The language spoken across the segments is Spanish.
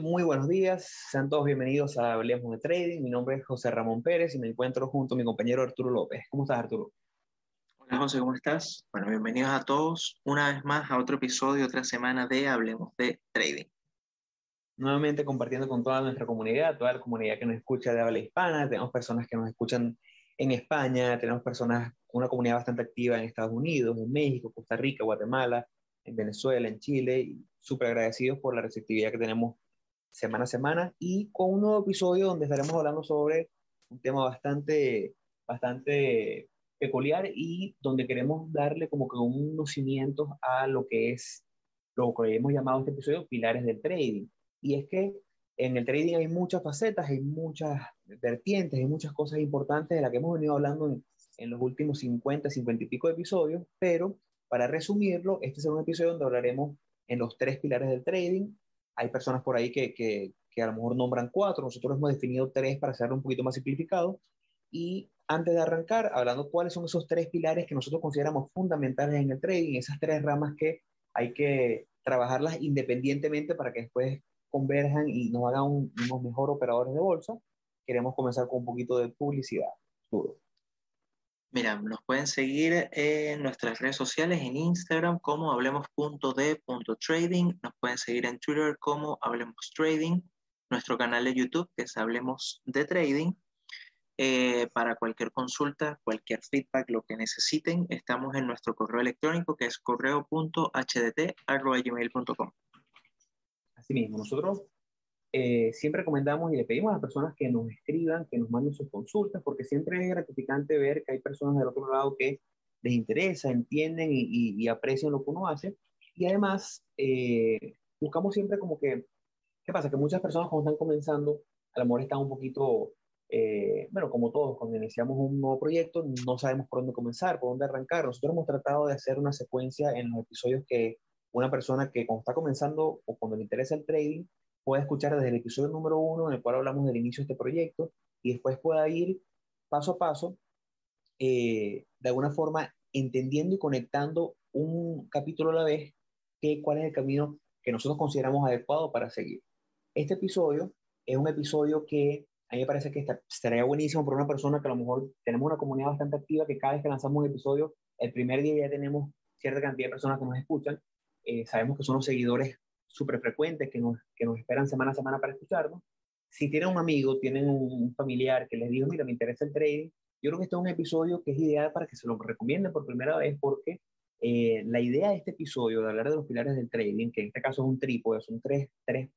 Muy buenos días. Sean todos bienvenidos a Hablemos de Trading. Mi nombre es José Ramón Pérez y me encuentro junto a mi compañero Arturo López. ¿Cómo estás, Arturo? Hola, José, ¿cómo estás? Bueno, bienvenidos a todos una vez más a otro episodio, otra semana de Hablemos de Trading. Nuevamente compartiendo con toda nuestra comunidad, toda la comunidad que nos escucha de habla hispana. Tenemos personas que nos escuchan en España, tenemos personas, una comunidad bastante activa en Estados Unidos, en México, Costa Rica, Guatemala, en Venezuela, en Chile. Y súper agradecidos por la receptividad que tenemos semana a semana y con un nuevo episodio donde estaremos hablando sobre un tema bastante, bastante peculiar y donde queremos darle como que unos cimientos a lo que es lo que hemos llamado este episodio pilares del trading. Y es que en el trading hay muchas facetas, hay muchas vertientes, hay muchas cosas importantes de las que hemos venido hablando en, en los últimos 50, 50 y pico episodios, pero para resumirlo, este es un episodio donde hablaremos en los tres pilares del trading. Hay personas por ahí que, que, que a lo mejor nombran cuatro, nosotros hemos definido tres para hacerlo un poquito más simplificado. Y antes de arrancar, hablando cuáles son esos tres pilares que nosotros consideramos fundamentales en el trading, esas tres ramas que hay que trabajarlas independientemente para que después converjan y nos hagan un, unos mejores operadores de bolsa, queremos comenzar con un poquito de publicidad. Duro. Mira, nos pueden seguir en nuestras redes sociales, en Instagram como hablemos.de.trading, nos pueden seguir en Twitter como Hablemos Trading, nuestro canal de YouTube que es Hablemos de Trading. Eh, para cualquier consulta, cualquier feedback, lo que necesiten, estamos en nuestro correo electrónico que es correo.hdt.gmail.com. Así mismo, nosotros eh, siempre recomendamos y le pedimos a las personas que nos escriban, que nos manden sus consultas, porque siempre es gratificante ver que hay personas del otro lado que les interesa, entienden y, y, y aprecian lo que uno hace. Y además, eh, buscamos siempre como que, ¿qué pasa? Que muchas personas cuando están comenzando, a lo mejor están un poquito, eh, bueno, como todos, cuando iniciamos un nuevo proyecto, no sabemos por dónde comenzar, por dónde arrancar. Nosotros hemos tratado de hacer una secuencia en los episodios que una persona que cuando está comenzando o cuando le interesa el trading, pueda escuchar desde el episodio número uno, en el cual hablamos del inicio de este proyecto, y después pueda ir paso a paso, eh, de alguna forma entendiendo y conectando un capítulo a la vez, que, cuál es el camino que nosotros consideramos adecuado para seguir. Este episodio es un episodio que a mí me parece que está, estaría buenísimo para una persona que a lo mejor tenemos una comunidad bastante activa, que cada vez que lanzamos un episodio, el primer día ya tenemos cierta cantidad de personas que nos escuchan. Eh, sabemos que son los seguidores súper frecuentes que nos, que nos esperan semana a semana para escucharnos. Si tienen un amigo, tienen un familiar que les dijo, mira, me interesa el trading, yo creo que este es un episodio que es ideal para que se lo recomienden por primera vez porque eh, la idea de este episodio, de hablar de los pilares del trading, que en este caso es un trípode, son tres, tres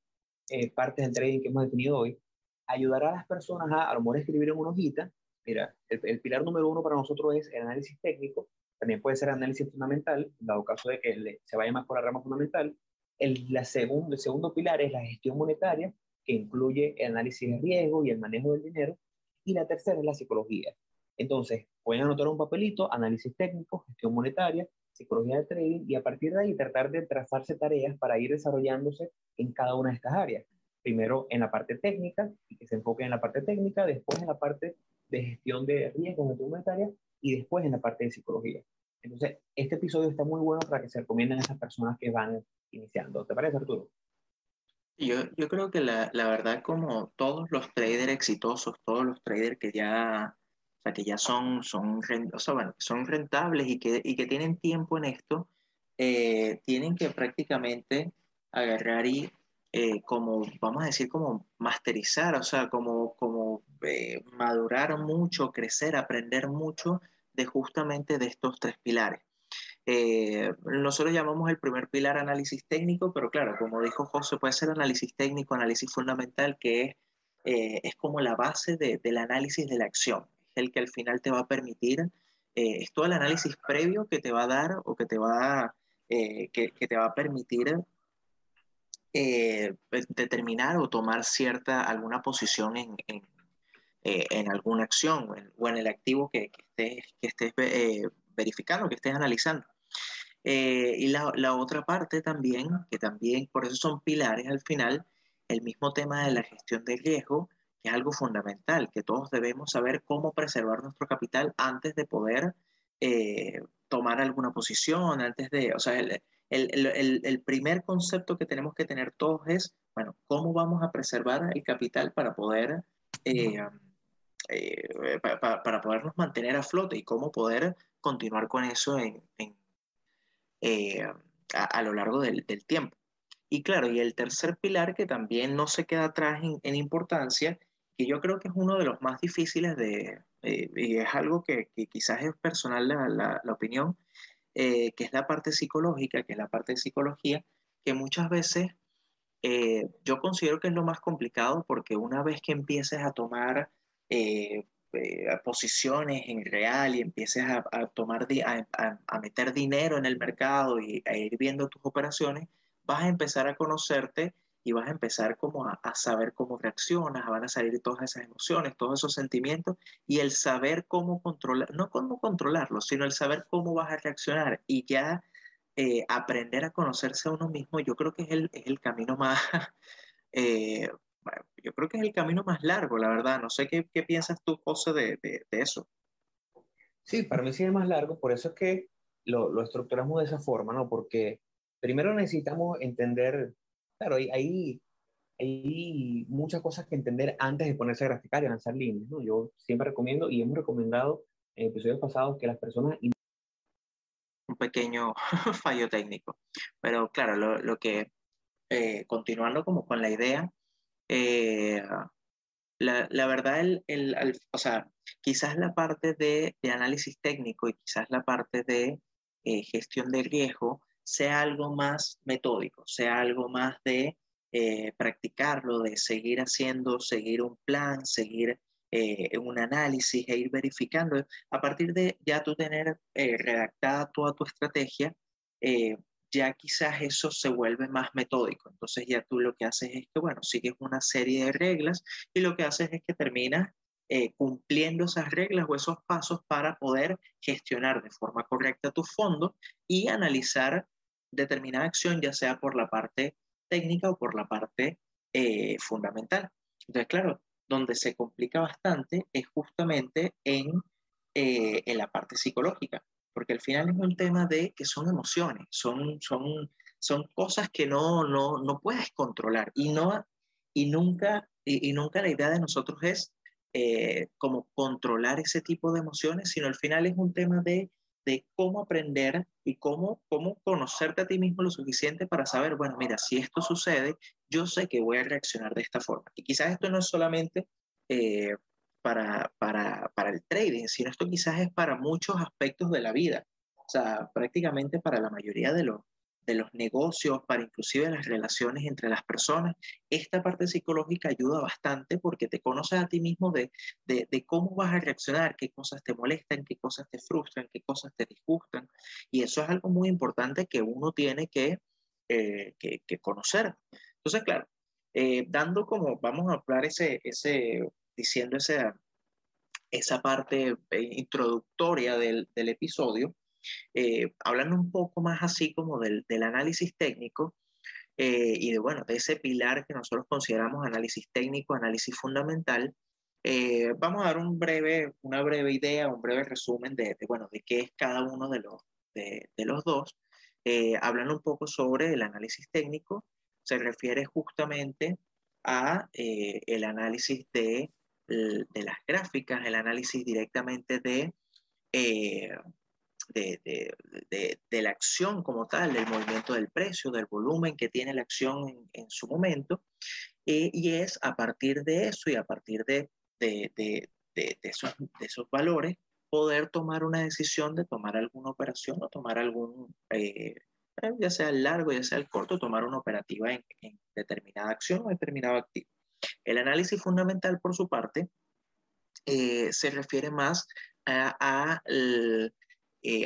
eh, partes del trading que hemos definido hoy, ayudará a las personas a a lo mejor escribir en una hojita. Mira, el, el pilar número uno para nosotros es el análisis técnico, también puede ser análisis fundamental, dado caso de que se vaya más por la rama fundamental, el, segundo, el segundo pilar es la gestión monetaria, que incluye el análisis de riesgo y el manejo del dinero. Y la tercera es la psicología. Entonces, pueden anotar un papelito, análisis técnico, gestión monetaria, psicología de trading, y a partir de ahí tratar de trazarse tareas para ir desarrollándose en cada una de estas áreas. Primero en la parte técnica, y que se enfoque en la parte técnica, después en la parte de gestión de riesgo, gestión monetaria, y después en la parte de psicología. Entonces, este episodio está muy bueno para que se recomienden a esas personas que van iniciando. ¿Te parece, Arturo? Yo, yo creo que la, la verdad, como todos los traders exitosos, todos los traders que ya, o sea, que ya son, son, o sea, bueno, son rentables y que, y que tienen tiempo en esto, eh, tienen que prácticamente agarrar y eh, como, vamos a decir, como masterizar, o sea, como, como eh, madurar mucho, crecer, aprender mucho justamente de estos tres pilares. Eh, nosotros llamamos el primer pilar análisis técnico, pero claro, como dijo José, puede ser análisis técnico, análisis fundamental, que es, eh, es como la base de, del análisis de la acción, el que al final te va a permitir, eh, es todo el análisis previo que te va a dar o que te va, que, que, te va a permitir determinar o tomar cierta, alguna posición en, en alguna acción o en, o en, el activo que, que estés, que estés verificando, que estés analizando. Eh, y la, la, otra parte también, que también por eso son pilares al final, el mismo tema de la gestión del riesgo, que es algo fundamental, que todos debemos saber cómo preservar nuestro capital antes de poder eh, tomar alguna posición, antes de, o sea, el, el, primer concepto que tenemos que tener todos es, bueno, ¿cómo vamos a preservar el capital para poder... Eh, eh, para, podernos mantener a flote y cómo poder continuar con eso en, eh, a, lo largo del, tiempo. Y claro, y el tercer pilar que también no se queda atrás en, importancia, que yo creo que es uno de los más difíciles de, y es algo que, quizás es personal la, la opinión, eh, que es la parte psicológica, que es la parte de psicología, que muchas veces eh, yo considero que es lo más complicado porque una vez que empieces a tomar eh, posiciones en real y empieces a, tomar, a, a, meter dinero en el mercado y a ir viendo tus operaciones, vas a empezar a conocerte y vas a empezar como a, saber cómo reaccionas, van a salir todas esas emociones, todos esos sentimientos y el saber cómo controlar, no cómo controlarlos, sino el saber cómo vas a reaccionar y ya eh, aprender a conocerse a uno mismo, yo creo que es el, es el camino más, eh, yo creo que es el camino más largo, la verdad. No sé qué, qué piensas tú, José, de, de, de, eso. Sí, para mí sí es más largo, por eso es que lo, lo estructuramos de esa forma, ¿no? Porque primero necesitamos entender Claro, hay, hay, muchas cosas que entender antes de ponerse a graficar y lanzar líneas. ¿no? Yo siempre recomiendo y hemos recomendado en episodios pasados que las personas... Un pequeño fallo técnico. Pero claro, lo, lo que, eh, continuando como con la idea, eh, la, la, verdad, el, el, o sea, quizás la parte de, análisis técnico y quizás la parte de eh, gestión de riesgo sea algo más metódico, sea algo más de eh, practicarlo, de seguir haciendo, seguir un plan, seguir un análisis e ir verificando. A partir de ya tú tener redactada toda tu estrategia, ya quizás eso se vuelve más metódico. Entonces ya tú lo que haces es que, bueno, sigues una serie de reglas y lo que haces es que terminas cumpliendo esas reglas o esos pasos para poder gestionar de forma correcta tu fondo y analizar determinada acción, ya sea por la parte técnica o por la parte eh, fundamental. Entonces, claro, donde se complica bastante es justamente en, eh, en la parte psicológica, porque al final es un tema de que son emociones, son, son, son cosas que no, no, no puedes controlar y, no, y, nunca, y, nunca la idea de nosotros es eh, como controlar ese tipo de emociones, sino al final es un tema de de cómo aprender y cómo, cómo conocerte a ti mismo lo suficiente para saber, bueno, mira, si esto sucede, yo sé que voy a reaccionar de esta forma. Y quizás esto no es solamente eh, para, para, para el trading, sino esto quizás es para muchos aspectos de la vida. O sea, prácticamente para la mayoría de los, de los negocios, para inclusive las relaciones entre las personas. Esta parte psicológica ayuda bastante porque te conoces a ti mismo de, de, de, cómo vas a reaccionar, qué cosas te molestan, qué cosas te frustran, qué cosas te disgustan. Y eso es algo muy importante que uno tiene que, eh, que, que conocer. Entonces, claro, eh, dando como, vamos a hablar ese, ese diciendo ese, esa parte eh, introductoria del, del episodio, eh, hablando un poco más así como del, del análisis técnico eh, y de, bueno, de ese pilar que nosotros consideramos análisis técnico, análisis fundamental, eh, vamos a dar un breve, una breve idea, un breve resumen de, de bueno, de qué es cada uno de los, de, de los dos. hablando un poco sobre el análisis técnico, se refiere justamente a el análisis de, de, las gráficas, el análisis directamente de, de, de, de, la acción como tal, del movimiento del precio, del volumen que tiene la acción en, en su momento, eh, y es a partir de eso y a partir de, esos, esos, valores poder tomar una decisión de tomar alguna operación o tomar algún, eh, ya sea el largo, ya sea el corto, tomar una operativa en, en determinada acción o determinado activo. El análisis fundamental, por su parte, eh, se refiere más eh,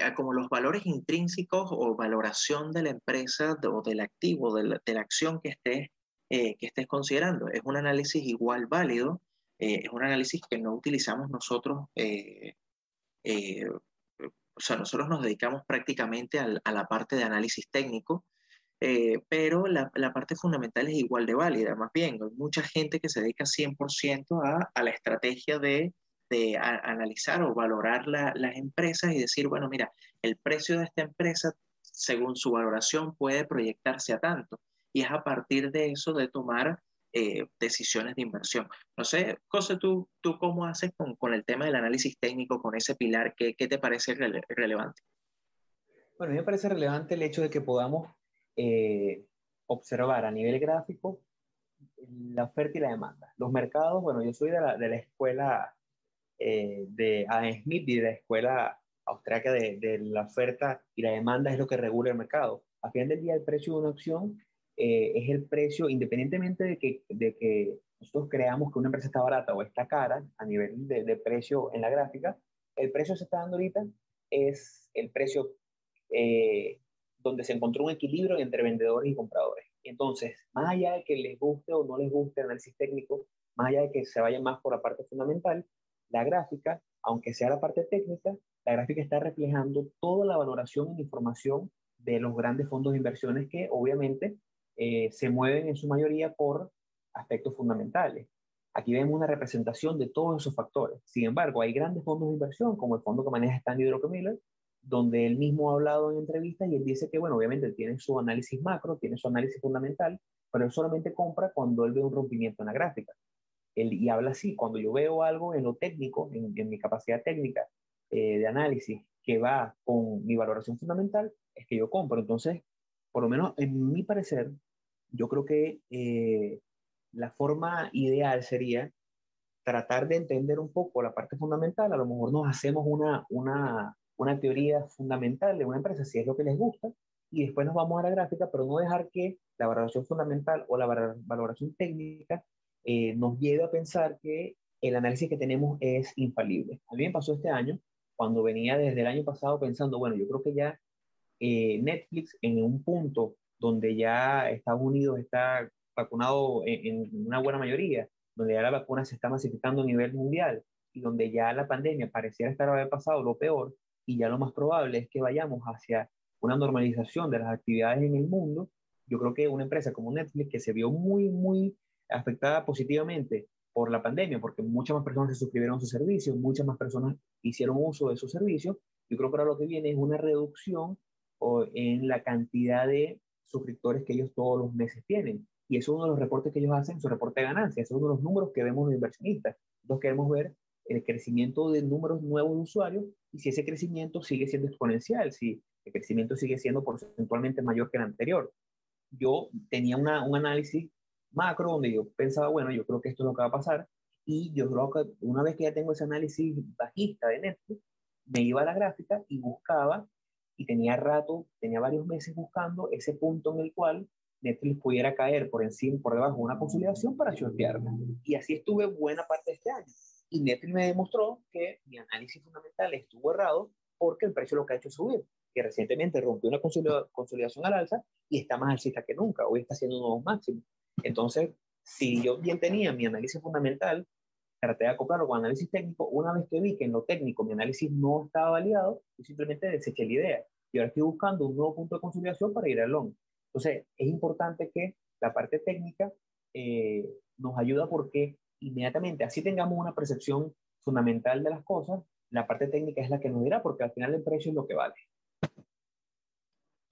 a como los valores intrínsecos o valoración de la empresa o del activo, de la, acción que estés, eh, que estés considerando. Es un análisis igual válido, es un análisis que no utilizamos nosotros, o sea, nosotros nos dedicamos prácticamente a la parte de análisis técnico, pero la, la, parte fundamental es igual de válida, más bien, hay mucha gente que se dedica 100% a, a la estrategia de de analizar o valorar las empresas y decir, bueno, mira, el precio de esta empresa según su valoración puede proyectarse a tanto. Y es a partir de eso de tomar eh, decisiones de inversión. No sé, José, ¿tú, tú cómo haces con, con, el tema del análisis técnico, con ese pilar? ¿Qué, qué te parece relevante? Bueno, a mí me parece relevante el hecho de que podamos eh, observar a nivel gráfico la oferta y la demanda. Los mercados, bueno, yo soy de la, de la escuela eh, de Adam Smith y de la escuela austriaca de, de, la oferta y la demanda es lo que regula el mercado. A fin del día, el precio de una opción eh, es el precio, independientemente de que, de que nosotros creamos que una empresa está barata o está cara a nivel de, de precio en la gráfica, el precio que se está dando ahorita es el precio eh, donde se encontró un equilibrio entre vendedores y compradores. Entonces, más allá de que les guste o no les guste el análisis técnico, más allá de que se vayan más por la parte fundamental, la gráfica, aunque sea la parte técnica, la gráfica está reflejando toda la valoración y información de los grandes fondos de inversiones que obviamente eh, se mueven en su mayoría por aspectos fundamentales. Aquí vemos una representación de todos esos factores. Sin embargo, hay grandes fondos de inversión, como el fondo que maneja Stanley Druckenmiller, donde él mismo ha hablado en entrevistas y él dice que, bueno, obviamente tiene su análisis macro, tiene su análisis fundamental, pero él solamente compra cuando él ve un rompimiento en la gráfica. Él, y habla así, cuando yo veo algo en lo técnico, en, mi capacidad técnica eh, de análisis que va con mi valoración fundamental, es que yo compro. Entonces, por lo menos en mi parecer, yo creo que eh, la forma ideal sería tratar de entender un poco la parte fundamental. A lo mejor nos hacemos una, una una teoría fundamental de una empresa, si es lo que les gusta, y después nos vamos a la gráfica, pero no dejar que la valoración fundamental o la valoración técnica eh, nos lleve a pensar que el análisis que tenemos es infalible. A mí me pasó este año, cuando venía desde el año pasado pensando, bueno, yo creo que ya eh, Netflix en un punto donde ya Estados Unidos está vacunado en, una buena mayoría, donde ya la vacuna se está masificando a nivel mundial y donde ya la pandemia pareciera estar haber pasado lo peor, y ya lo más probable es que vayamos hacia una normalización de las actividades en el mundo, yo creo que una empresa como Netflix, que se vio muy, muy afectada positivamente por la pandemia, porque muchas más personas se suscribieron a sus servicios, muchas más personas hicieron uso de sus servicios, yo creo que ahora lo que viene es una reducción en la cantidad de suscriptores que ellos todos los meses tienen. Y eso es uno de los reportes que ellos hacen, su reporte de ganancias, es uno de los números que vemos los inversionistas. Entonces queremos ver el crecimiento de números nuevos de usuarios y si ese crecimiento sigue siendo exponencial, si el crecimiento sigue siendo porcentualmente mayor que el anterior. Yo tenía un análisis macro donde yo pensaba, bueno, yo creo que esto es lo que va a pasar y yo creo que una vez que ya tengo ese análisis bajista de Netflix, me iba a la gráfica y buscaba y tenía rato, tenía varios meses buscando ese punto en el cual Netflix pudiera caer por encima, por debajo de una consolidación para shortearla. Y así estuve buena parte de este año. Y Netflix me demostró que mi análisis fundamental estuvo errado porque el precio lo que ha hecho es subir, que recientemente rompió una consolidación al alza y está más alcista que nunca, hoy está haciendo nuevos máximos. Entonces, si yo bien tenía mi análisis fundamental, traté de acoplarlo con análisis técnico, una vez que vi que en lo técnico mi análisis no estaba validado, yo simplemente deseché la idea. Y ahora estoy buscando un nuevo punto de consolidación para ir al long. Entonces, es importante que la parte técnica eh, nos ayuda porque inmediatamente, así tengamos una percepción fundamental de las cosas, la parte técnica es la que nos dirá, porque al final el precio es lo que vale.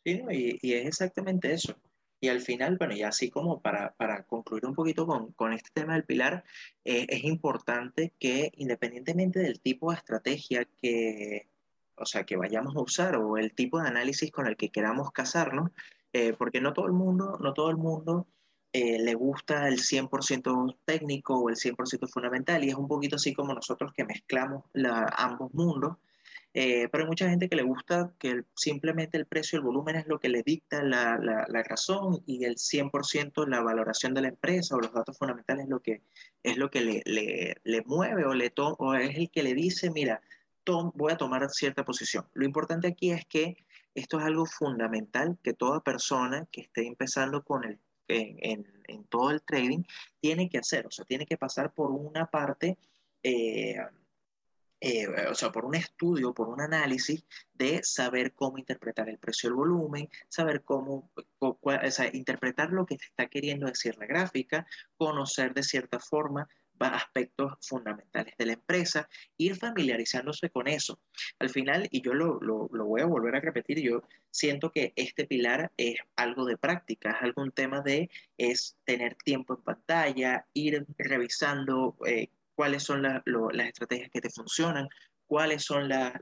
Sí, y, es exactamente eso. Y al final, bueno, y así como para, para concluir un poquito con, con este tema del pilar, eh, es importante que independientemente del tipo de estrategia que, o sea, que vayamos a usar o el tipo de análisis con el que queramos casarnos, eh, porque no todo el mundo, no todo el mundo eh, le gusta el 100% técnico o el 100% fundamental y es un poquito así como nosotros que mezclamos ambos mundos. Eh, pero hay mucha gente que le gusta que simplemente el precio el volumen es lo que le dicta la, la, razón y el 100% la valoración de la empresa o los datos fundamentales es lo que, es lo que le, le, le mueve o, le o es el que le dice, mira, voy a tomar cierta posición. Lo importante aquí es que esto es algo fundamental que toda persona que esté empezando con el en, todo el trading, tiene que hacer, o sea, tiene que pasar por una parte, eh, eh, o sea, por un estudio, por un análisis de saber cómo interpretar el precio del volumen, saber cómo, o sea, interpretar lo que te está queriendo decir la gráfica, conocer de cierta forma aspectos fundamentales de la empresa, ir familiarizándose con eso. Al final, y yo lo, lo, lo, voy a volver a repetir, yo siento que este pilar es algo de práctica, es algún tema de, es tener tiempo en pantalla, ir revisando eh, cuáles son las estrategias que te funcionan, cuáles son las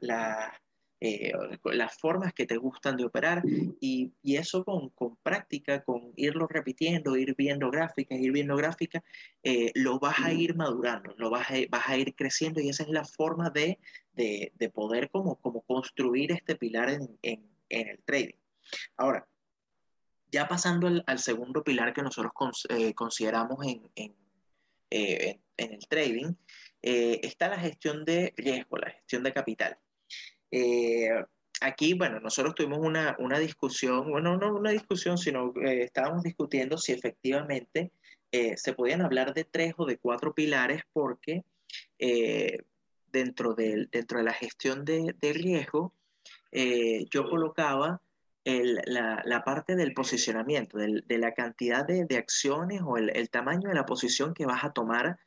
eh, las formas que te gustan de operar y, y eso con, con, práctica, con irlo repitiendo, ir viendo gráficas, ir viendo gráficas, eh, lo vas a ir madurando, lo vas a, vas a ir creciendo y esa es la forma de, de, de poder como, como construir este pilar en, en, el trading. Ahora, ya pasando al, al segundo pilar que nosotros eh, consideramos en, en, en, el trading, está la gestión de riesgo, la gestión de capital. Eh, aquí, bueno, nosotros tuvimos una, una, discusión, bueno, no una discusión, sino eh, estábamos discutiendo si efectivamente eh, se podían hablar de tres o de cuatro pilares porque dentro, de, dentro de la gestión de, riesgo, yo colocaba la, parte del posicionamiento, de la cantidad de, acciones o el, el, tamaño de la posición que vas a tomar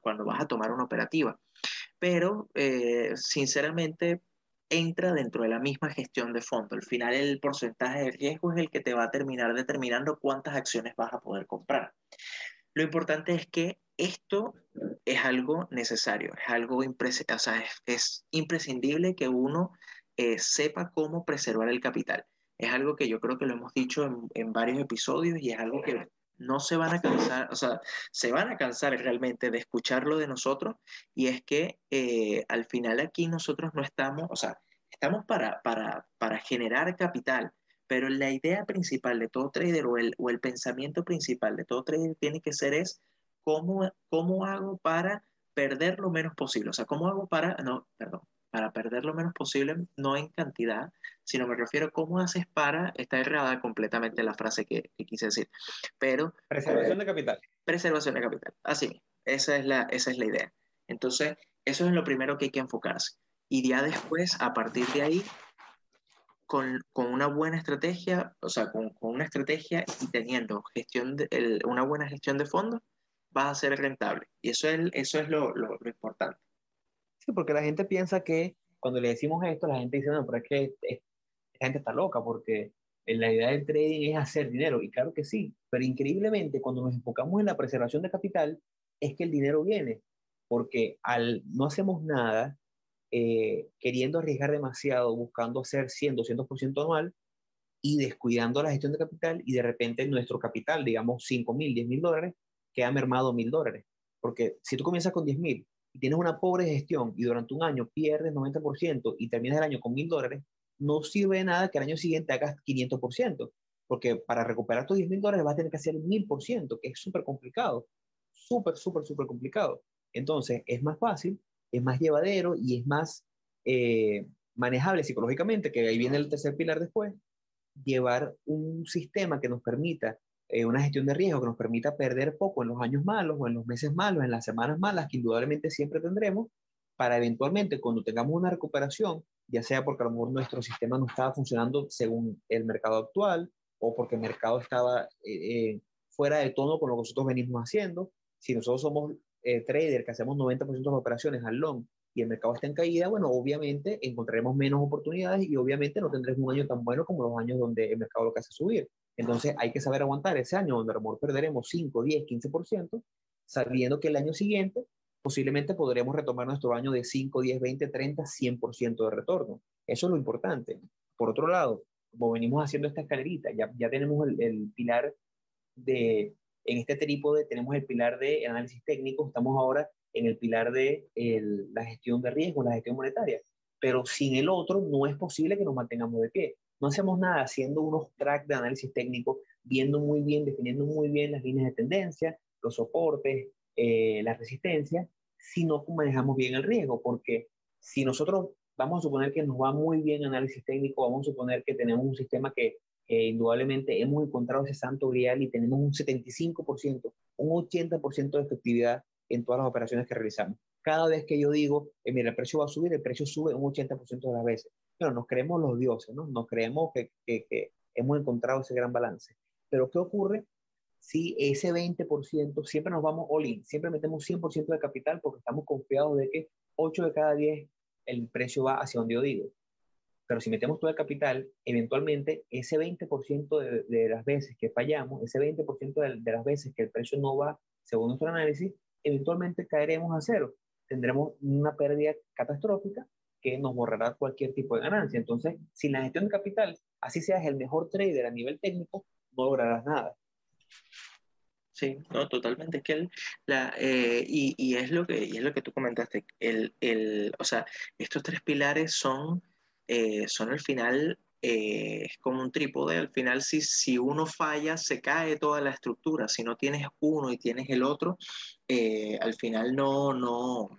cuando vas a tomar una operativa pero eh, sinceramente entra dentro de la misma gestión de fondo. Al final el porcentaje de riesgo es el que te va a terminar determinando cuántas acciones vas a poder comprar. Lo importante es que esto es algo necesario, es algo o sea, es, imprescindible que uno eh, sepa cómo preservar el capital. Es algo que yo creo que lo hemos dicho en, en varios episodios y es algo que no se van a cansar, o sea, se van a cansar realmente de escucharlo de nosotros y es que eh, al final aquí nosotros no estamos, o sea, estamos para, para, para generar capital, pero la idea principal de todo trader o el, o el pensamiento principal de todo trader tiene que ser es cómo, cómo hago para perder lo menos posible, o sea, cómo hago para, no, perdón, para perder lo menos posible, no en cantidad, sino me refiero a cómo haces para, está errada completamente la frase que, quise decir, pero... Preservación de capital. Preservación de capital, así, esa es la, esa es la idea. Entonces, eso es lo primero que hay que enfocarse. Y ya después, a partir de ahí, con, con una buena estrategia, o sea, con, con una estrategia y teniendo gestión de, el, una buena gestión de fondos, vas a ser rentable. Y eso es, eso es lo, lo, lo importante porque la gente piensa que cuando le decimos esto, la gente dice, no, pero es que la gente está loca porque la idea del trading es hacer dinero. Y claro que sí, pero increíblemente cuando nos enfocamos en la preservación de capital, es que el dinero viene, porque al no hacemos nada, eh, queriendo arriesgar demasiado, buscando hacer 100, 200% anual y descuidando la gestión de capital y de repente nuestro capital, digamos 5 mil, 10 mil dólares, queda mermado mil dólares. Porque si tú comienzas con 10 mil tienes una pobre gestión y durante un año pierdes 90% y terminas el año con mil dólares, no sirve de nada que el año siguiente hagas 500%, porque para recuperar tus 10 mil dólares vas a tener que hacer el 1000%, que es súper complicado, súper, súper, súper complicado. Entonces, es más fácil, es más llevadero y es más eh, manejable psicológicamente, que ahí viene el tercer pilar después, llevar un sistema que nos permita eh, una gestión de riesgo que nos permita perder poco en los años malos o en los meses malos, en las semanas malas, que indudablemente siempre tendremos, para eventualmente cuando tengamos una recuperación, ya sea porque a lo mejor nuestro sistema no estaba funcionando según el mercado actual o porque el mercado estaba eh, eh, fuera de tono con lo que nosotros venimos haciendo, si nosotros somos trader que hacemos 90% de las operaciones al long y el mercado está en caída, bueno, obviamente encontraremos menos oportunidades y obviamente no tendremos un año tan bueno como los años donde el mercado lo que hace subir. Entonces hay que saber aguantar ese año donde a lo mejor perderemos 5, 10, 15%, sabiendo que el año siguiente posiblemente podremos retomar nuestro año de 5, 10, 20, 30, 100% de retorno. Eso es lo importante. Por otro lado, como venimos haciendo esta escalerita, ya, ya tenemos el, el pilar de, en este trípode tenemos el pilar de análisis técnico, estamos ahora en el pilar de el, la gestión de riesgo, la gestión monetaria, pero sin el otro no es posible que nos mantengamos de pie. No hacemos nada haciendo unos tracks de análisis técnico, viendo muy bien, definiendo muy bien las líneas de tendencia, los soportes, eh, la resistencia, si no manejamos bien el riesgo, porque si nosotros vamos a suponer que nos va muy bien análisis técnico, vamos a suponer que tenemos un sistema que indudablemente hemos encontrado ese santo grial y tenemos un 75%, un 80% de efectividad en todas las operaciones que realizamos. Cada vez que yo digo, eh, mira, el precio va a subir, el precio sube un 80% de las veces. Pero nos creemos los dioses, ¿no? Nos creemos que, que, hemos encontrado ese gran balance. Pero ¿qué ocurre si ese 20% siempre nos vamos all in, siempre metemos 100% de capital porque estamos confiados de que 8 de cada 10 el precio va hacia donde yo digo. Pero si metemos todo el capital, eventualmente ese 20% de, de, las veces que fallamos, ese 20% de, de las veces que el precio no va según nuestro análisis, eventualmente caeremos a cero. Tendremos una pérdida catastrófica que nos borrará cualquier tipo de ganancia. Entonces, sin la gestión de capital, así seas el mejor trader a nivel técnico, no lograrás nada. Sí, no, totalmente. Que la, eh, y, y, es lo que, y es lo que tú comentaste. El, el, o sea, estos tres pilares son, eh, son al final, eh, es como un trípode. Al final, si, si uno falla, se cae toda la estructura. Si no tienes uno y tienes el otro, al final no, no,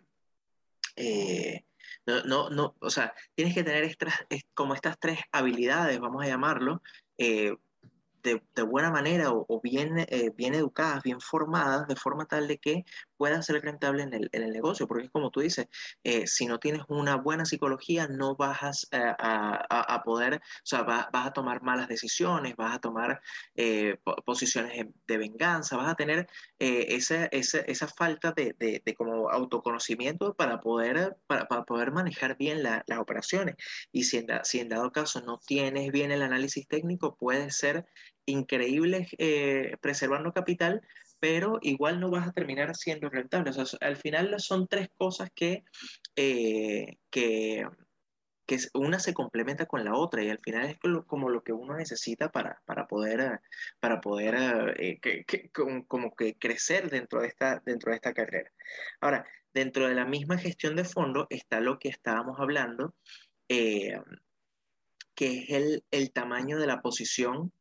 no, no, no, o sea, tienes que tener estas, como estas tres habilidades, vamos a llamarlo, de, buena manera o, bien, eh, bien educadas, bien formadas, de forma tal de que puedan ser rentable en el, negocio. Porque es como tú dices, eh, si no tienes una buena psicología, no vas a, a, a poder, o sea, vas, a tomar malas decisiones, vas a tomar eh, posiciones de venganza, vas a tener esa, esa, esa, falta de, de, de, como autoconocimiento para poder, para, para poder manejar bien la, las operaciones. Y si en, si en dado caso no tienes bien el análisis técnico, puede ser increíbles eh, preservando capital, pero igual no vas a terminar siendo rentable. O sea, al final son tres cosas que, eh, que, que, una se complementa con la otra y al final es como lo que uno necesita para, para poder, para poder eh, que, que, como, que crecer dentro de, esta, dentro de esta carrera. Ahora, dentro de la misma gestión de fondo está lo que estábamos hablando, que es el, el tamaño de la posición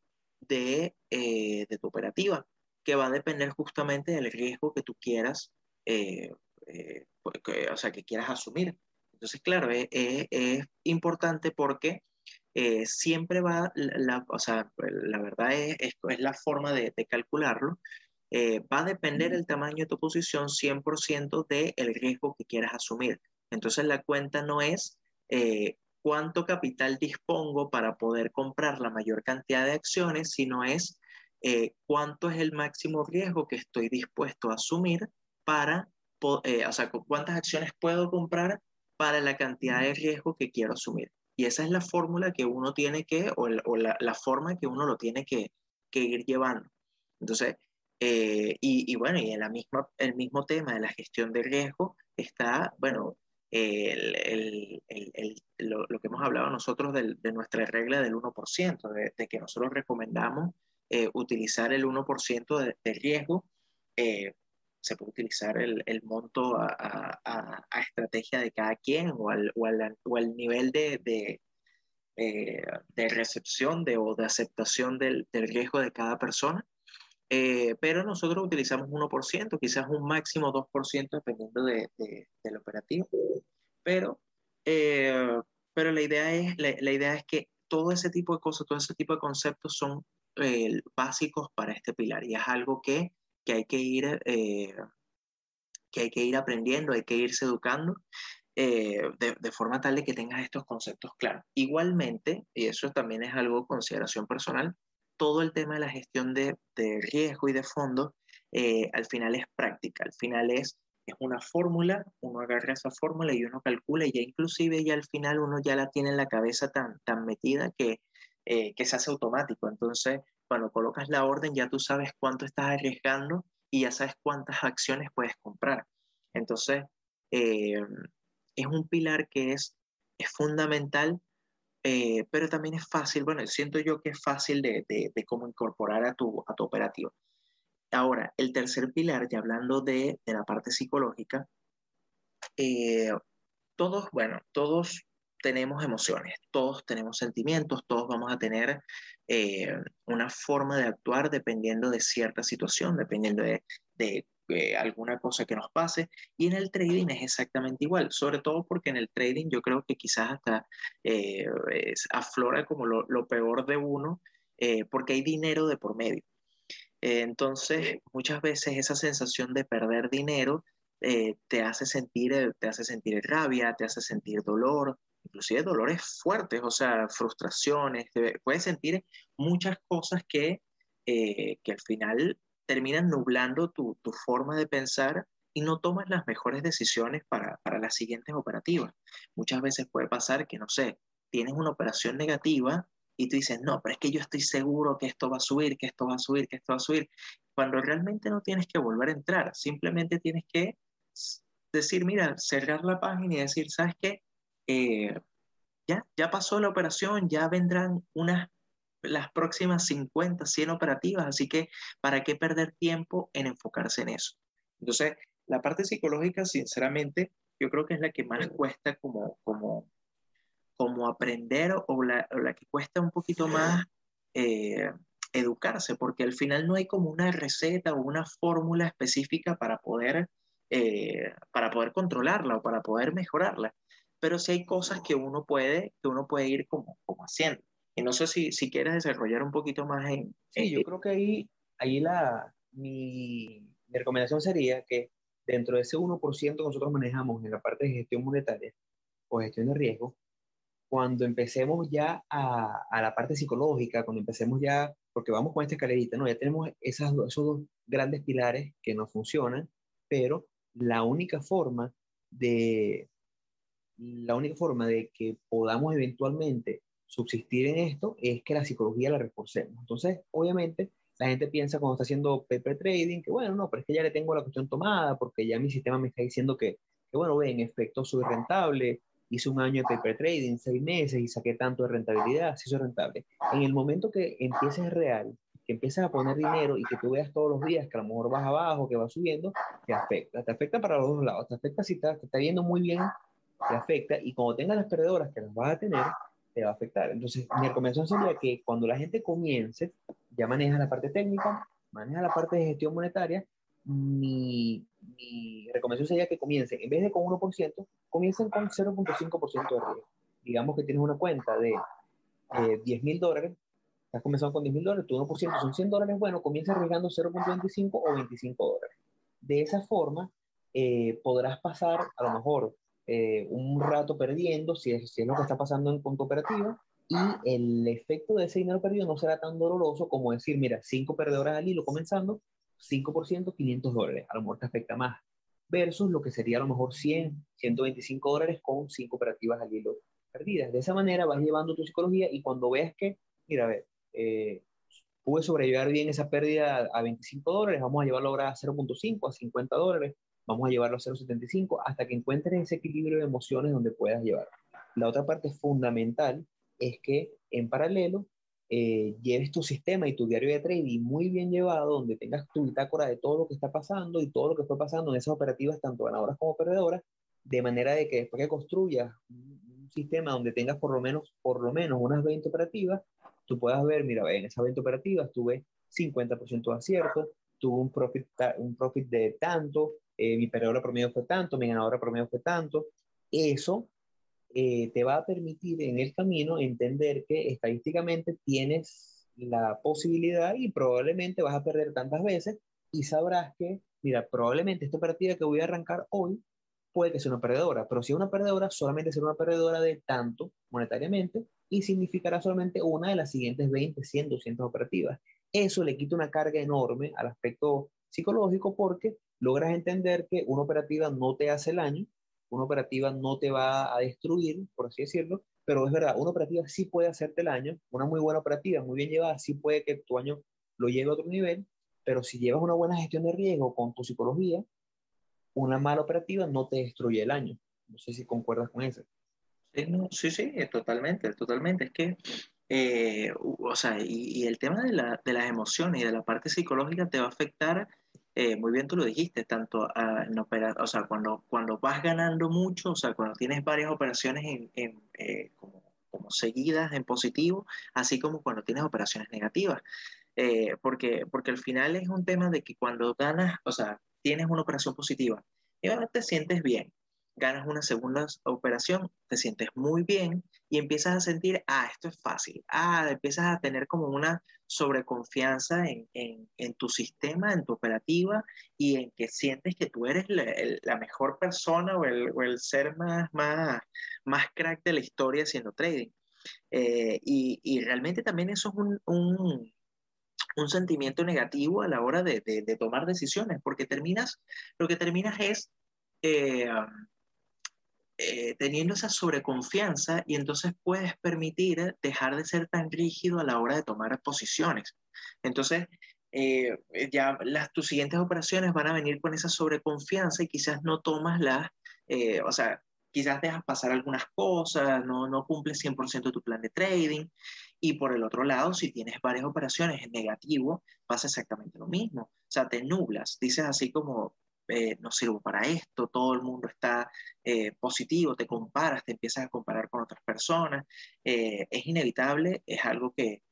de, eh, de, tu operativa, que va a depender justamente del riesgo que tú quieras, eh, eh, o sea, que quieras asumir. Entonces, claro, es, importante porque siempre va, la, o sea, la verdad es, es, la forma de, de calcularlo, va a depender el tamaño de tu posición 100% del riesgo que quieras asumir. Entonces, la cuenta no es cuánto capital dispongo para poder comprar la mayor cantidad de acciones, sino es eh, cuánto es el máximo riesgo que estoy dispuesto a asumir para, eh, o sea, cuántas acciones puedo comprar para la cantidad de riesgo que quiero asumir. Y esa es la fórmula que uno tiene que, o, la, la, forma que uno lo tiene que, que ir llevando. Entonces, eh, y, y, bueno, y en la misma, el mismo tema de la gestión de riesgo está, bueno, el, el, lo, lo, que hemos hablado nosotros de, de nuestra regla del 1%, de, de que nosotros recomendamos eh, utilizar el 1% de, de, riesgo. Eh, se puede utilizar el, monto a, a, estrategia de cada quien o al, o al, o al nivel de, de, eh, recepción de, o de aceptación del, del riesgo de cada persona. Pero nosotros utilizamos 1%, quizás un máximo 2% dependiendo de, de, del operativo. Pero, pero la, idea es, la, idea es que todo ese tipo de cosas, todo ese tipo de conceptos son básicos para este pilar y es algo que, que hay que ir... Eh, que hay que ir aprendiendo, hay que irse educando eh, de, de, forma tal de que tengas estos conceptos claros. Igualmente, y eso también es algo consideración personal, todo el tema de la gestión de, de riesgo y de fondos, eh, al final es práctica, al final es, es una fórmula, uno agarra esa fórmula y uno calcula y ya inclusive ya al final uno ya la tiene en la cabeza tan, tan metida que, eh, que se hace automático. Entonces, cuando colocas la orden ya tú sabes cuánto estás arriesgando y ya sabes cuántas acciones puedes comprar. Entonces, eh, es un pilar que es, es fundamental eh, pero también es fácil, bueno, siento yo que es fácil de, de, cómo incorporar a tu, a tu operativa. Ahora, el tercer pilar, ya hablando de, de la parte psicológica, todos, bueno, todos tenemos emociones, todos tenemos sentimientos, todos vamos a tener eh, una forma de actuar dependiendo de cierta situación, dependiendo de, de eh, alguna cosa que nos pase. Y en el trading es exactamente igual, sobre todo porque en el trading yo creo que quizás hasta eh, es, aflora como lo, lo, peor de uno, eh, porque hay dinero de por medio. Eh, entonces, muchas veces esa sensación de perder dinero eh, te, hace sentir, te hace sentir rabia, te hace sentir dolor, inclusive dolores fuertes, o sea, frustraciones, puedes sentir muchas cosas que, que al final terminan nublando tu, tu forma de pensar y no tomas las mejores decisiones para, para las siguientes operativas. Muchas veces puede pasar que, no sé, tienes una operación negativa y tú dices, no, pero es que yo estoy seguro que esto va a subir, que esto va a subir, que esto va a subir, cuando realmente no tienes que volver a entrar, simplemente tienes que decir, mira, cerrar la página y decir, ¿sabes qué? Eh, ya, ya pasó la operación, ya vendrán unas las próximas 50, 100 operativas, así que ¿para qué perder tiempo en enfocarse en eso? Entonces, la parte psicológica, sinceramente, yo creo que es la que más cuesta como, como, como aprender o la, la que cuesta un poquito más eh, educarse, porque al final no hay como una receta o una fórmula específica para poder, eh, para poder controlarla o para poder mejorarla. Pero sí hay cosas que uno puede, que uno puede ir como, como haciendo. Y no sé si, si quieres desarrollar un poquito más en... Sí, yo creo que ahí, ahí la, mi, mi recomendación sería que dentro de ese 1% que nosotros manejamos en la parte de gestión monetaria o gestión de riesgo, cuando empecemos ya a, a, la parte psicológica, cuando empecemos ya, porque vamos con esta escalerita, ¿no? Ya tenemos esas, esos dos grandes pilares que no funcionan, pero la única forma de, la única forma de que podamos eventualmente subsistir en esto es que la psicología la reforcemos. Entonces, obviamente, la gente piensa cuando está haciendo paper trading que, bueno, no, pero es que ya le tengo la cuestión tomada porque ya mi sistema me está diciendo que, que bueno, en efecto soy rentable, hice un año de paper trading, seis meses y saqué tanto de rentabilidad, sí soy rentable. En el momento que empieces real, que empieces a poner dinero y que tú veas todos los días que a lo mejor vas abajo, que va subiendo, te afecta. Te afecta para los dos lados. Te afecta si te, te está yendo muy bien, te afecta. Y cuando tengas las perdedoras que las vas a tener, te va a afectar. Entonces, mi recomendación sería que cuando la gente comience, ya maneja la parte técnica, maneja la parte de gestión monetaria, mi, mi recomendación sería que comiencen, en vez de con 1%, comiencen con 0.5% de riesgo. Digamos que tienes una cuenta de eh, 10 mil dólares, estás comenzando con 10 mil dólares, tu 1% son 100 dólares, bueno, comienza arriesgando 0.25 o 25 dólares. De esa forma, eh, podrás pasar a lo mejor eh, un rato perdiendo, si es, si es, lo que está pasando en punto operativo, y el efecto de ese dinero perdido no será tan doloroso como decir, mira, 5 perdedoras al hilo comenzando, 5%, 500 dólares, a lo mejor te afecta más, versus lo que sería a lo mejor 100, 125 dólares con 5 operativas al hilo perdidas. De esa manera vas llevando tu psicología y cuando veas que, mira, a ver, eh, pude sobrellevar bien esa pérdida a 25 dólares, vamos a llevarlo ahora a 0.5, a 50 dólares, vamos a llevarlo a 0.75 hasta que encuentres ese equilibrio de emociones donde puedas llevar. La otra parte fundamental es que en paralelo eh, lleves tu sistema y tu diario de trading muy bien llevado, donde tengas tu bitácora de todo lo que está pasando y todo lo que fue pasando en esas operativas, tanto ganadoras como perdedoras, de manera de que después que construyas un, sistema donde tengas por lo menos, por lo menos unas 20 operativas, tú puedas ver, mira, en esas 20 operativas tuve 50% de acierto, tuve un profit, un profit de tanto, eh, mi perdedora promedio fue tanto, mi ganadora promedio fue tanto. Eso eh, te va a permitir en el camino entender que estadísticamente tienes la posibilidad y probablemente vas a perder tantas veces y sabrás que, mira, probablemente esta partida que voy a arrancar hoy puede que sea una perdedora, pero si es una perdedora, solamente será una perdedora de tanto monetariamente y significará solamente una de las siguientes 20, 100, 200 operativas. Eso le quita una carga enorme al aspecto psicológico porque logras entender que una operativa no te hace el año, una operativa no te va a destruir, por así decirlo, pero es verdad, una operativa sí puede hacerte el año, una muy buena operativa, muy bien llevada, sí puede que tu año lo lleve a otro nivel, pero si llevas una buena gestión de riesgo con tu psicología, una mala operativa no te destruye el año. No sé si concuerdas con eso. Sí, no, sí, sí, totalmente, totalmente. Es que, eh, o sea, y, y el tema de, la, de, las emociones y de la parte psicológica te va a afectar eh, muy bien tú lo dijiste, tanto uh, en opera, o sea, cuando, cuando vas ganando mucho, o sea, cuando tienes varias operaciones en, en, eh, como, como, seguidas en positivo, así como cuando tienes operaciones negativas. Eh, porque, porque al final es un tema de que cuando ganas, o sea, tienes una operación positiva, y te sientes bien, ganas una segunda operación, te sientes muy bien y empiezas a sentir, ah, esto es fácil, ah, empiezas a tener como una sobreconfianza en, en, tu sistema, en tu operativa y en que sientes que tú eres la, mejor persona o el, o el, ser más, más, más crack de la historia haciendo trading. Eh, y, y, realmente también eso es un, un un sentimiento negativo a la hora de, de, tomar decisiones, porque terminas, lo que terminas es eh, eh, teniendo esa sobreconfianza y entonces puedes permitir dejar de ser tan rígido a la hora de tomar posiciones. Entonces, eh, ya las, tus siguientes operaciones van a venir con esa sobreconfianza y quizás no tomas las, o sea, quizás dejas pasar algunas cosas, no, no cumples 100% tu plan de trading. Y por el otro lado, si tienes varias operaciones en negativo, pasa exactamente lo mismo. O sea, te nublas, dices así como, eh, no sirvo para esto, todo el mundo está eh, positivo, te comparas, te empiezas a comparar con otras personas. Eh, es inevitable, es algo que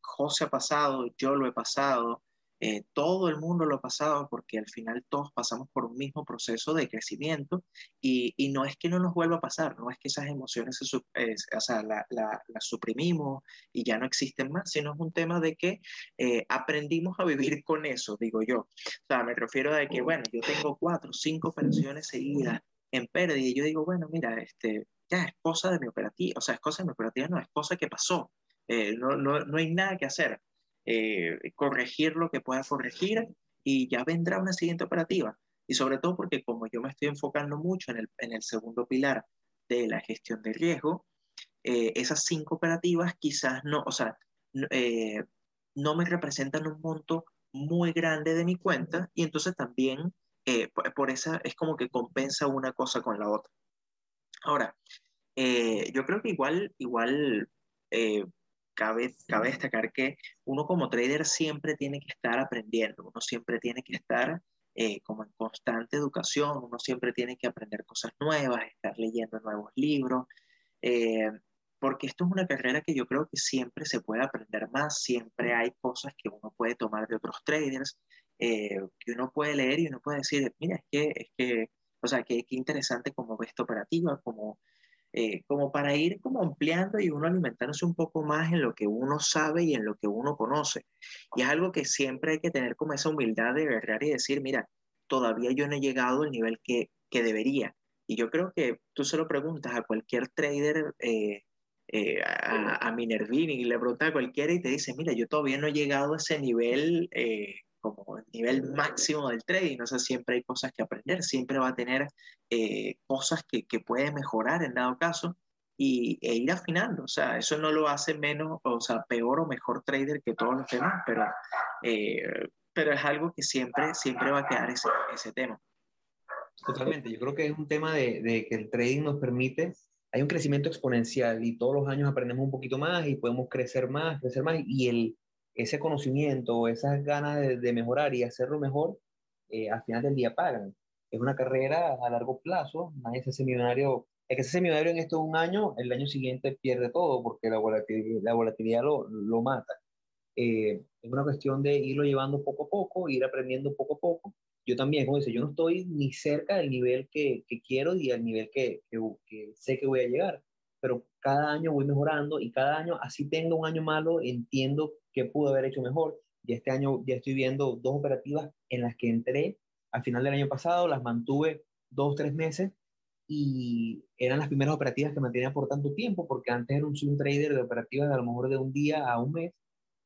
José ha pasado, yo lo he pasado, eh, todo el mundo lo ha pasado porque al final todos pasamos por un mismo proceso de crecimiento y, y no es que no nos vuelva a pasar, no es que esas emociones se, o sea, las la, suprimimos y ya no existen más, sino es un tema de que eh, aprendimos a vivir con eso, digo yo. O sea, me refiero a que, bueno, yo tengo cuatro, cinco operaciones seguidas en pérdida y yo digo, bueno, mira, este, ya es cosa de mi operativa, o sea, es cosa de mi operativa, no es cosa que pasó, eh, no, no, no hay nada que hacer. Eh, corregir lo que pueda corregir y ya vendrá una siguiente operativa. Y sobre todo porque como yo me estoy enfocando mucho en el, en el segundo pilar de la gestión de riesgo, eh, esas cinco operativas quizás no, o sea, eh, no me representan un monto muy grande de mi cuenta y entonces también por, por, esa es como que compensa una cosa con la otra. Ahora, yo creo que igual, igual cabe, cabe destacar que uno como trader siempre tiene que estar aprendiendo, uno siempre tiene que estar eh, como en constante educación, uno siempre tiene que aprender cosas nuevas, estar leyendo nuevos libros, eh, porque esto es una carrera que yo creo que siempre se puede aprender más, siempre hay cosas que uno puede tomar de otros traders, eh, que uno puede leer y uno puede decir, mira, es que, es que o sea, qué, interesante como ve esta operativa, como eh, como para ir como ampliando y uno alimentándose un poco más en lo que uno sabe y en lo que uno conoce. Y es algo que siempre hay que tener como esa humildad de agarrar y decir, mira, todavía yo no he llegado al nivel que, que debería. Y yo creo que tú se lo preguntas a cualquier trader, eh, eh, a, a Minervini, y le preguntas a cualquiera y te dice, mira, yo todavía no he llegado a ese nivel como el nivel máximo del trading, o sea, siempre hay cosas que aprender, siempre va a tener eh, cosas que, que, puede mejorar en dado caso y, e ir afinando, o sea, eso no lo hace menos, o sea, peor o mejor trader que todos los demás, pero, eh, pero es algo que siempre, siempre va a quedar ese, ese tema. Totalmente, yo creo que es un tema de, de que el trading nos permite hay un crecimiento exponencial y todos los años aprendemos un poquito más y podemos crecer más, crecer más y el, ese conocimiento, esas ganas de, mejorar y hacerlo mejor, eh, al final del día pagan. Es una carrera a largo plazo, nadie se seminario, el que se seminario en esto un año, el año siguiente pierde todo porque la volatilidad, la volatilidad lo, lo mata. Eh, es una cuestión de irlo llevando poco a poco, ir aprendiendo poco a poco. Yo también, como dice, yo no estoy ni cerca del nivel que, que quiero y al nivel que, que, que sé que voy a llegar, pero cada año voy mejorando y cada año, así tengo un año malo, entiendo qué pude haber hecho mejor. Y este año ya estoy viendo dos operativas en las que entré al final del año pasado, las mantuve dos, tres meses y eran las primeras operativas que mantenía por tanto tiempo, porque antes era un swing trader de operativas de a lo mejor de un día a un mes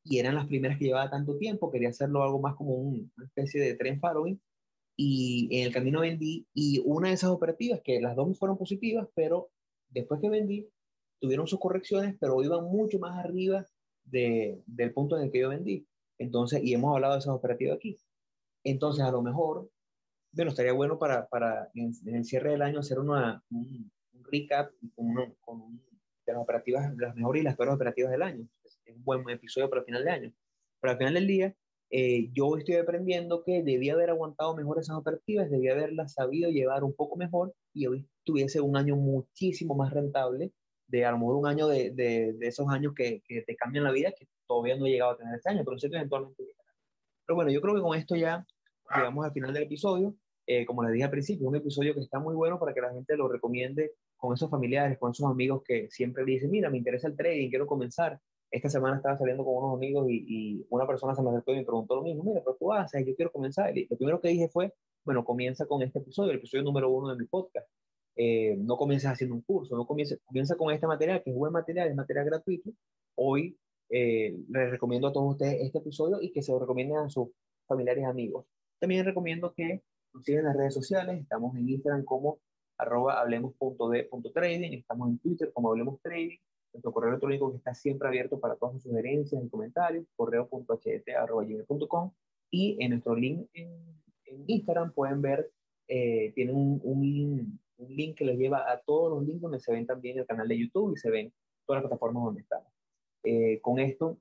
y eran las primeras que llevaba tanto tiempo, quería hacerlo algo más como una especie de tren following y en el camino vendí y una de esas operativas, que las dos fueron positivas, pero después que vendí, tuvieron sus correcciones, pero iban mucho más arriba de, del punto en el que yo vendí. Entonces, y hemos hablado de esas operativas aquí. Entonces, a lo mejor, bueno, estaría bueno para, para en, el cierre del año hacer una, un, recap con, con de las operativas, las mejores y las peores operativas del año. Es un buen episodio para el final de año. Pero al final del día, eh, yo estoy aprendiendo que debía haber aguantado mejor esas operativas, debía haberlas sabido llevar un poco mejor y hoy tuviese un año muchísimo más rentable de a lo mejor un año de, de, esos años que, que, te cambian la vida, que todavía no he llegado a tener este año, pero sé que eventualmente llegará. Pero bueno, yo creo que con esto ya llegamos al final del episodio. Eh, como les dije al principio, un episodio que está muy bueno para que la gente lo recomiende con esos familiares, con esos amigos que siempre dicen, mira, me interesa el trading, quiero comenzar. Esta semana estaba saliendo con unos amigos y, y una persona se me acercó y me preguntó lo mismo, mira, pero tú haces, yo quiero comenzar. Y lo primero que dije fue, bueno, comienza con este episodio, el episodio número uno de mi podcast. Eh, no comiences haciendo un curso, no comienza, comienza con este material, que es buen material, es material gratuito. Hoy eh, les recomiendo a todos ustedes este episodio y que se lo recomienden a sus familiares y amigos. También recomiendo que nos sigan en las redes sociales. Estamos en Instagram como arroba hablemos.de.trading. Estamos en Twitter como hablemos trading. Nuestro correo electrónico que está siempre abierto para todas sus sugerencias y comentarios, correo.ht.com. Y en nuestro link en, Instagram pueden ver, eh, tiene un, un, un, link que les lleva a todos los links donde se ven también el canal de YouTube y se ven todas las plataformas donde estamos. Eh, con esto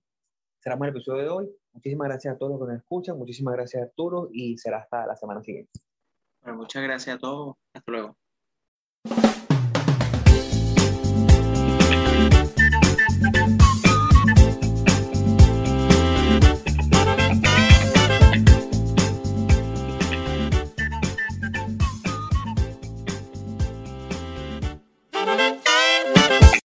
cerramos el episodio de hoy. Muchísimas gracias a todos los que nos escuchan, muchísimas gracias Arturo y será hasta la semana siguiente. Bueno, muchas gracias a todos. Hasta luego.